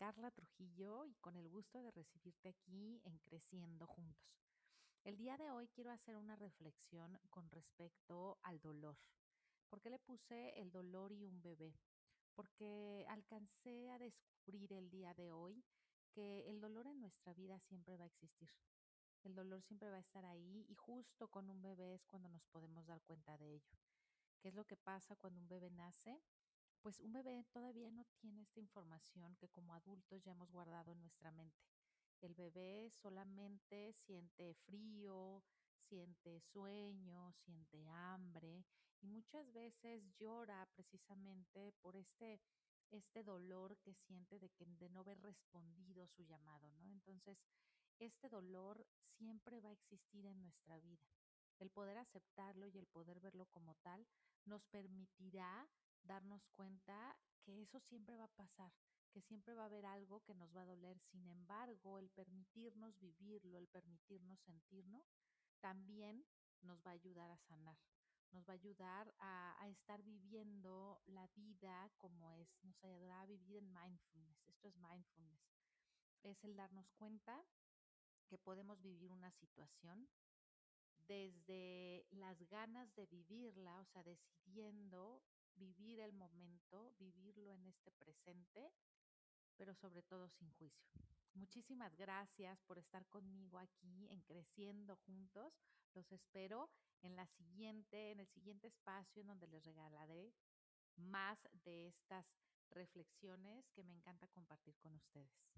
Alma Trujillo y con el gusto de recibirte aquí en Creciendo Juntos. El día de hoy quiero hacer una reflexión con respecto al dolor. ¿Por qué le puse el dolor y un bebé? Porque alcancé a descubrir el día de hoy que el dolor en nuestra vida siempre va a existir. El dolor siempre va a estar ahí y justo con un bebé es cuando nos podemos dar cuenta de ello. ¿Qué es lo que pasa cuando un bebé nace? Pues un bebé todavía no tiene esta información que como adultos ya hemos guardado en nuestra mente. El bebé solamente siente frío, siente sueño, siente hambre y muchas veces llora precisamente por este este dolor que siente de que de no haber respondido su llamado, ¿no? Entonces, este dolor siempre va a existir en nuestra vida. El poder aceptarlo y el poder verlo como tal nos permitirá darnos cuenta que eso siempre va a pasar, que siempre va a haber algo que nos va a doler. Sin embargo, el permitirnos vivirlo, el permitirnos sentirlo, también nos va a ayudar a sanar, nos va a ayudar a, a estar viviendo la vida como es, nos ayudará a vivir en mindfulness. Esto es mindfulness. Es el darnos cuenta que podemos vivir una situación desde las ganas de vivirla, o sea, decidiendo vivir el momento, vivirlo en este presente, pero sobre todo sin juicio. Muchísimas gracias por estar conmigo aquí en Creciendo Juntos. Los espero en la siguiente, en el siguiente espacio en donde les regalaré más de estas reflexiones que me encanta compartir con ustedes.